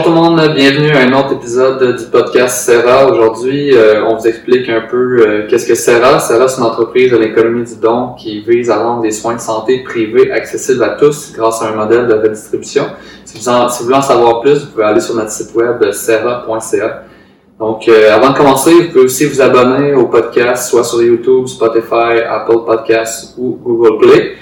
bonjour tout le monde, bienvenue à un autre épisode du podcast Serra. Aujourd'hui, euh, on vous explique un peu euh, qu'est-ce que Serra. Serra, c'est une entreprise de l'économie du don qui vise à rendre des soins de santé privés accessibles à tous grâce à un modèle de redistribution. Si vous, voulez en savoir plus, vous pouvez aller sur notre site web serra.ca. Donc, euh, avant de commencer, vous pouvez aussi vous abonner au podcast, soit sur YouTube, Spotify, Apple Podcasts ou Google Play.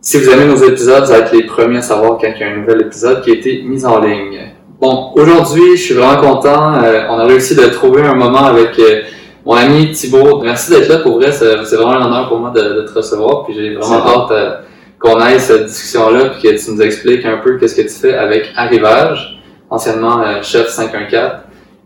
Si vous aimez nos épisodes, vous allez être les premiers à savoir quand il y a un nouvel épisode qui a été mis en ligne. Bon, aujourd'hui, je suis vraiment content. Euh, on a réussi de trouver un moment avec euh, mon ami Thibaut. Merci d'être là. Pour vrai, c'est vraiment un honneur pour moi de, te recevoir. Puis j'ai vraiment hâte euh, qu'on aille cette discussion-là puis que tu nous expliques un peu qu'est-ce que tu fais avec Arrivage, anciennement chef 514.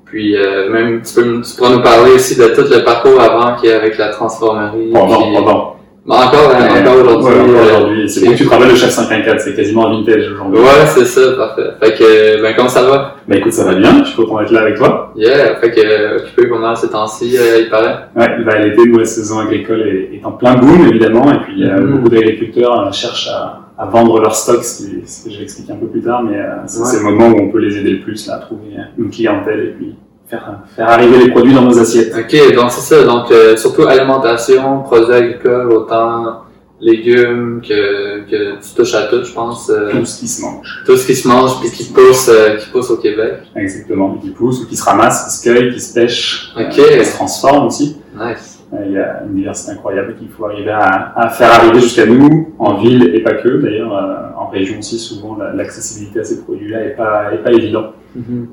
Puis même, tu, peux, tu pourras nous parler aussi de tout le parcours avant qu'il y a avec la transformerie. Non. Bon, encore, hein, encore aujourd'hui. Ouais, aujourd'hui. C'est bon que tu travailles le chef 514, c'est quasiment un vintage aujourd'hui. Ouais, c'est ça, parfait. Fait que, ben, comment ça va? Ben, écoute, ça va bien. Je suis content d'être là avec toi. Yeah, fait que, occupé pendant ces temps-ci, euh, il paraît. Ouais, ben, l'été, nous, la saison agricole est, est, en plein boom, évidemment, et puis, euh, beaucoup d'agriculteurs euh, cherchent à, à, vendre leur stock, ce, qui, ce que je vais expliquer un peu plus tard, mais euh, c'est le moment où on peut les aider le plus, là, à trouver une clientèle, et puis, faire, faire arriver les produits dans nos assiettes. Ok, donc c'est ça. Donc euh, surtout alimentation, produits agricoles, autant légumes que, que tu touches à tout, je pense. Euh, tout ce qui se mange. Tout ce qui se mange puis qui pousse, euh, qui pousse au Québec. Exactement, qui pousse ou qui se ramasse, qui se cueille, qui se pêche, Ok. qui se transforme aussi. Nice. Il y a une diversité incroyable qu'il faut arriver à, à faire arriver jusqu'à nous, en ville et pas que. D'ailleurs, en région aussi, souvent l'accessibilité à ces produits-là est pas, est pas évident. Mm-hmm.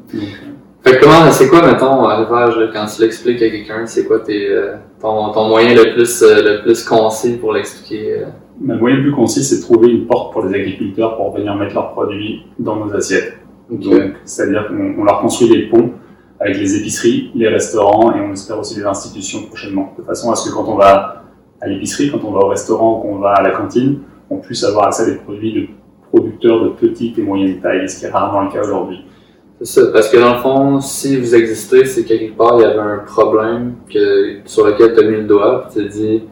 Fait que comment, c'est quoi, mettons, arrivage, quand tu l'expliques à quelqu'un, c'est quoi tes, euh, ton, ton, moyen le plus, euh, le plus concis pour l'expliquer? Euh? Le moyen le plus concis, c'est de trouver une porte pour les agriculteurs pour venir mettre leurs produits dans nos assiettes. Donc, c'est-à-dire qu'on leur construit des ponts avec les épiceries, les restaurants et on espère aussi les institutions prochainement. De façon à ce que quand on va à l'épicerie, quand on va au restaurant, qu'on va à la cantine, on puisse avoir accès à des produits de producteurs de petite et moyenne taille, ce qui est rarement le cas aujourd'hui. C'est ça, parce que dans le fond, si vous existez, c'est quelque part, il y avait un problème que, sur lequel tu as mis le doigt, tu te dis,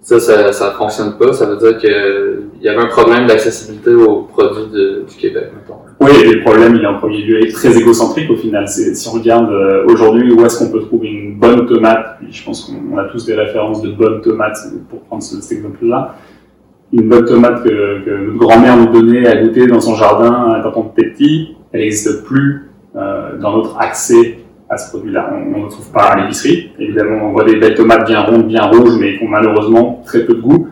ça, ça, ça fonctionne pas, ça veut dire qu'il y avait un problème d'accessibilité aux produits du Québec, mettons. Oui, le problème, il est en premier lieu très égocentrique au final. Si on regarde euh, aujourd'hui où est-ce qu'on peut trouver une bonne tomate, je pense qu'on a tous des références de bonnes tomates, pour prendre cet exemple-là, une bonne tomate que, que notre grand-mère nous donnait à goûter dans son jardin quand on était petit, elle n'existe plus euh, dans notre accès à ce produit-là. On ne trouve pas à l'épicerie. Évidemment, on voit des belles tomates bien rondes, bien rouges, mais qui ont malheureusement très peu de goût.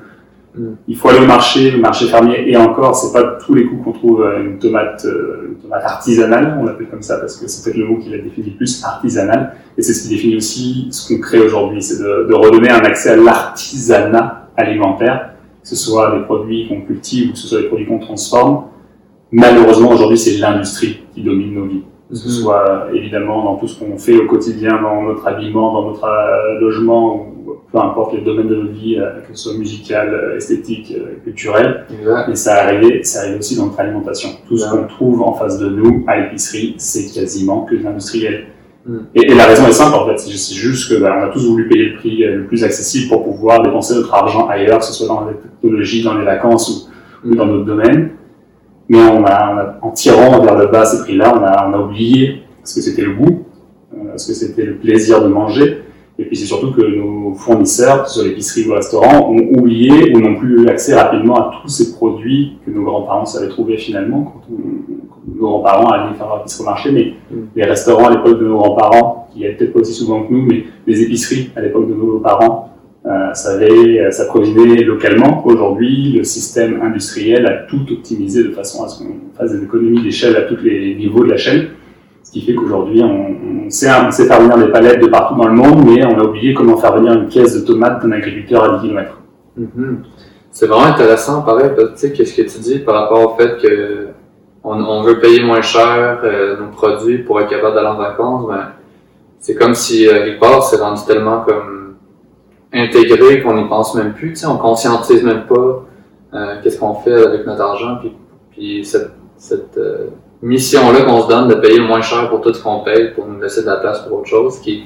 Mm. Il faut aller au marché, le marché fermier, et encore, c'est pas tous les coups qu'on trouve euh, une tomate, euh, une tomate artisanale, on l'appelle comme ça parce que c'est peut-être le mot qui la définit le plus, artisanale. Et c'est ce qui définit aussi ce qu'on crée aujourd'hui, c'est de, de, redonner un accès à l'artisanat alimentaire, que ce soit des produits qu'on cultive ou que ce soit des produits qu'on transforme. Malheureusement, aujourd'hui, c'est l'industrie qui domine nos vies que ce soit évidemment dans tout ce qu'on fait au quotidien, dans notre habillement, dans notre euh, logement, ou peu importe les domaines de notre vie, euh, que ce soit musical, euh, esthétique, culturel. Mais ça arrive, ça arrive aussi dans notre alimentation. Tout ce qu'on trouve en face de nous à l'épicerie, c'est quasiment que de l'industriel. Mm. Et, la raison est simple en fait, c'est juste que bah, on a tous voulu payer le prix le plus accessible pour pouvoir dépenser notre argent ailleurs, que ce soit dans la technologie, dans les vacances ou, ou dans d'autres domaines mais on a, en tirant vers le bas ces prix-là, on a, on a oublié ce que c'était le goût, euh, ce que c'était le plaisir de manger, et puis c'est surtout que nos fournisseurs, que ce soit l'épicerie ou le restaurant, ont oublié ou n'ont plus eu accès rapidement à tous ces produits que nos grands-parents savaient trouver finalement quand, nos grands-parents allaient faire leur épicerie au marché, mais mm. les restaurants à l'époque de nos grands-parents, qui étaient peut-être pas aussi souvent que nous, mais les épiceries à l'époque de nos parents, euh, savait s'approvisionner localement. Aujourd'hui, le système industriel a tout optimisé de façon à ce qu'on fasse des économies d'échelle à tous les niveaux de la chaîne. Ce qui fait qu'aujourd'hui, on, sait, on faire venir des palettes de partout dans le monde, mais on a oublié comment faire venir une pièce de tomate d'un agriculteur à 10 km. Mm-hmm. C'est vraiment intéressant, pareil, tu sais, qu'est-ce que tu dis par rapport au fait que on, veut payer moins cher euh, nos produits pour être capable d'aller en vacances, mais c'est comme si, euh, quelque part, rendu tellement comme intégré qu'on n'y pense même plus. On conscientise même pas euh, qu'est-ce qu'on fait avec notre argent. Puis, puis cette, cette euh, mission-là qu'on se donne de payer le moins cher pour tout ce qu'on paye pour nous laisser de la place pour autre chose, qui,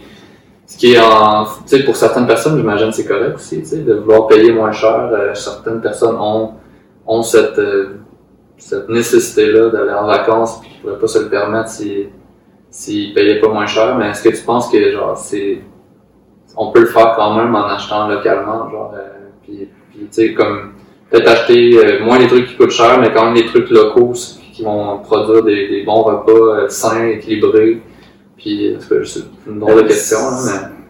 ce qui est en, pour certaines personnes, j'imagine c'est correct aussi, de vouloir payer moins cher. Euh, certaines personnes ont, ont cette, cette nécessité-là d'aller en vacances puis qui ne pourraient pas se le permettre si s'ils payaient pas moins cher, mais est-ce que tu penses que genre c'est on peut le faire quand même en achetant localement, genre euh, puis, tu sais comme peut-être acheter euh, moins des trucs qui coûtent cher, mais quand même des trucs locaux qui vont produire des, bons repas euh, sains, équilibrés. Puis c'est une drôle de question,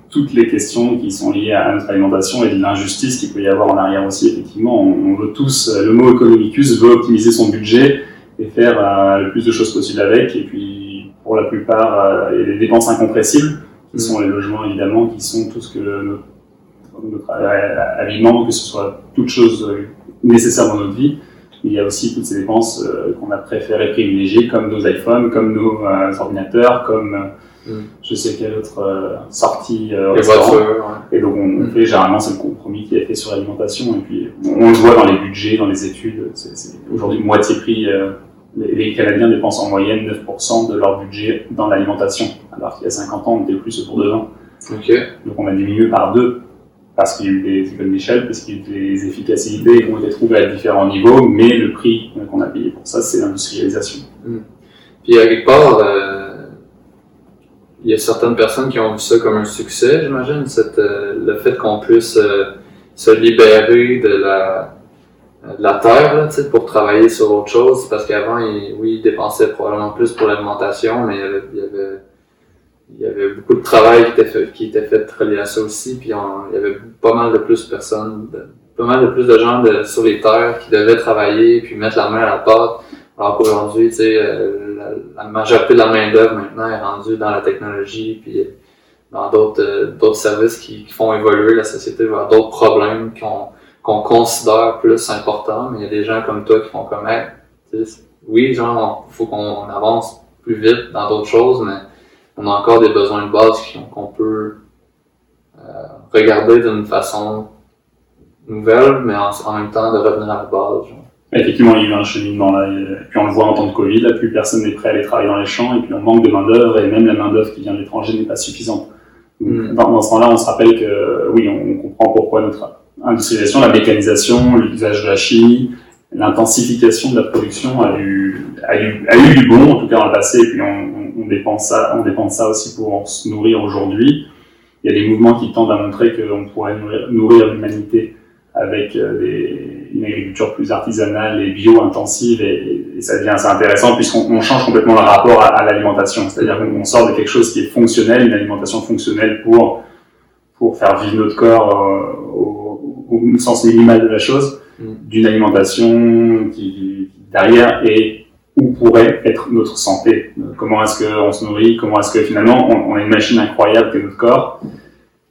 toutes les questions qui sont liées à notre alimentation et de l'injustice qu'il peut y avoir en arrière aussi. Effectivement, on, veut tous, le mot economicus veut optimiser son budget et faire le plus de choses possibles avec. Et puis, pour la plupart, il y a des dépenses incompressibles qui sont les logements évidemment, qui sont tout ce que notre, notre aliment, que ce soit toutes choses nécessaires dans notre vie. Il y a aussi toutes ces dépenses euh, qu'on a préféré privilégier, comme nos iPhones, comme nos euh, ordinateurs, comme euh, mm. je sais quelle autre sortie restaurant. Et donc on, mm. fait généralement c'est le compromis qui est fait sur l'alimentation. Et puis on, le voit dans les budgets, dans les études. C'est aujourd'hui moitié prix les, Canadiens dépensent en moyenne 9% de leur budget dans l'alimentation, alors qu'il y a 50 ans, on était plus autour de 20. Donc on a diminué par deux, parce qu'il y a eu des économies d'échelle, parce qu'il y a eu des efficacités qui ont été trouvées à différents niveaux, mais le prix qu'on a payé pour ça, c'est l'industrialisation. Hmm. Puis à quelque part, euh, il y a certaines personnes qui ont vu ça comme un succès, j'imagine, euh, le fait qu'on puisse euh, se libérer de la de la terre là, pour travailler sur autre chose parce qu'avant oui il dépensait probablement plus pour l'alimentation mais il y, avait, il y avait il y avait beaucoup de travail qui était fait, qui était fait relié à ça aussi puis il y avait pas mal de plus de personnes pas mal de plus de gens de, sur les terres qui devaient travailler puis mettre la main à la pâte. Alors qu'aujourd'hui euh, la, majorité de la main d'œuvre maintenant est rendue dans la technologie puis dans d'autres euh, d'autres services qui, qui, font évoluer la société vers d'autres problèmes qui ont qu'on considère plus important, mais il y a des gens comme toi qui font comme, hey, oui, genre, il faut qu'on avance plus vite dans d'autres choses, mais on a encore des besoins de base qu'on peut euh, regarder d'une façon nouvelle, mais en, même temps de revenir à la base. Effectivement, il y a eu un cheminement là, et puis on le voit en temps de Covid, là, plus personne n'est prêt à aller travailler dans les champs, et puis on manque de main-d'œuvre, et même la main-d'œuvre qui vient de l'étranger n'est pas suffisante. Mm. Dans, ce temps-là, on se rappelle que oui, on comprend pourquoi notre industrialisation, la mécanisation, l'usage de la chimie, l'intensification de la production a eu, a, eu, a eu du bon, en tout cas dans le passé, et puis on, on, dépense ça, on dépense ça aussi pour se nourrir aujourd'hui. Il y a des mouvements qui tendent à montrer qu'on pourrait nourrir, l'humanité avec euh, une agriculture plus artisanale et bio-intensive, et, et, ça devient assez intéressant puisqu'on change complètement le rapport à, l'alimentation. C'est-à-dire qu'on sort de quelque chose qui est fonctionnel, une alimentation fonctionnelle pour, pour faire vivre notre corps euh, au sens minimal de la chose, mm. d'une alimentation qui, derrière est où pourrait être notre santé. Comment est-ce qu'on se nourrit Comment est-ce que finalement on, a une machine incroyable que notre corps,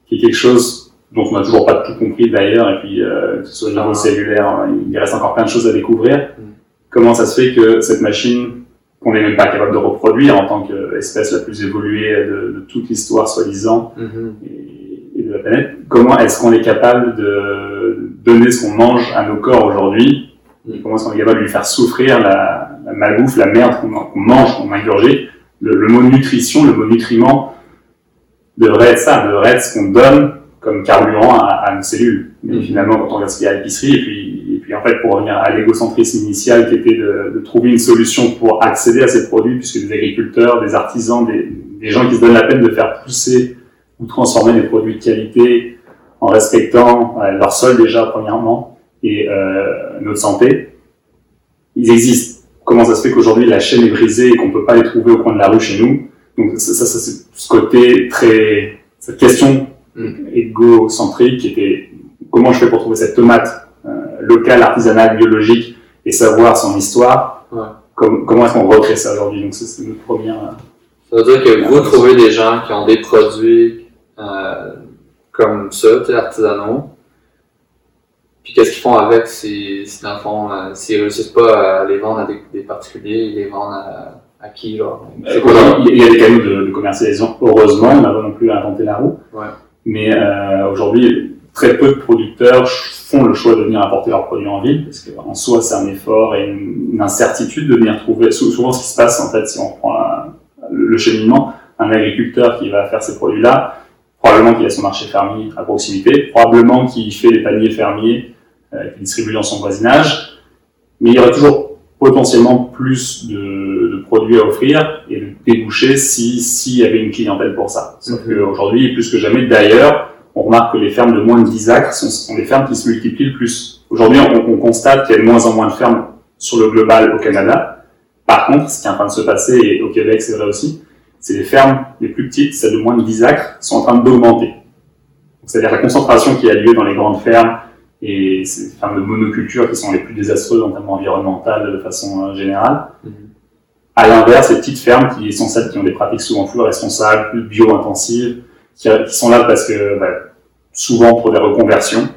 qui est quelque chose dont on n'a toujours pas tout compris d'ailleurs, et puis euh, que ce soit au niveau cellulaire, il reste encore plein de choses à découvrir. Mm. Comment ça se fait que cette machine qu'on n'est même pas capable de reproduire en tant qu'espèce la plus évoluée de, toute l'histoire soi-disant, mm-hmm de la planète, comment est-ce qu'on est capable de donner ce qu'on mange à nos corps aujourd'hui et comment est-ce qu'on est capable de lui faire souffrir la, la malbouffe, la merde qu'on mange, qu'on ingurgite. Le, le, mot nutrition, le mot nutriment devrait être ça, devrait être ce qu'on donne comme carburant à, à, nos cellules. Mais mm. finalement, quand on regarde ce qu'il y a à l'épicerie, et puis, et puis en fait, pour revenir à l'égocentrisme initial qui était de, de, trouver une solution pour accéder à ces produits, puisque des agriculteurs, des artisans, des, des gens qui se donnent la peine de faire pousser ou transformer des produits de qualité en respectant euh, leur sol déjà premièrement et euh, notre santé, ils existent. Comment ça se fait qu'aujourd'hui la chaîne est brisée et qu'on peut pas les trouver au coin de la rue chez nous? Donc ça, ça, c'est ce côté très cette question mm. égocentrique qui était comment je fais pour trouver cette tomate euh, locale, artisanale, biologique et savoir son histoire? Ouais. comment est-ce qu'on recrée ça aujourd'hui? Donc c'est notre première. Ça veut dire que vous trouvez des gens qui ont des produits euh, comme ça, artisanaux. Puis qu'est-ce qu'ils font avec si, si dans le fond, euh, s'ils réussissent pas à les vendre à des, particuliers, ils les vendent à, à qui, genre? il y a des canaux de, commercialisation, heureusement, on n'a pas non plus inventé la roue. Ouais. Mais euh, aujourd'hui, très peu de producteurs font le choix de venir apporter leurs produits en ville, parce qu'en soi, c'est un effort et une, incertitude de venir trouver. Souvent, ce qui se passe, en fait, si on prend le cheminement, un agriculteur qui va faire ces produits-là, probablement qu'il a son marché fermier à proximité, probablement qu'il fait des paniers fermiers euh, qu'il distribue dans son voisinage, mais il y aurait toujours potentiellement plus de, de produits à offrir et de déboucher si s'il y avait une clientèle pour ça. Sauf Mhm. qu'aujourd'hui, plus que jamais, d'ailleurs, on remarque que les fermes de moins de 10 acres sont, sont les fermes qui se multiplient le plus. Aujourd'hui, on, on constate qu'il y a de moins en moins de fermes sur le global au Canada. Par contre, ce qui est en train de se passer, et au Québec c'est vrai aussi, c'est les fermes les plus petites, celles de moins de 10 acres, sont en train d'augmenter. C'est-à-dire la concentration qui a lieu dans les grandes fermes et ces fermes de monoculture qui sont les plus désastreuses en termes environnementales de façon euh, générale. Mhm. À l'inverse, les petites fermes qui sont celles qui ont des pratiques souvent plus responsables, plus bio-intensives, qui, qui sont là parce que bah, souvent pour des reconversions,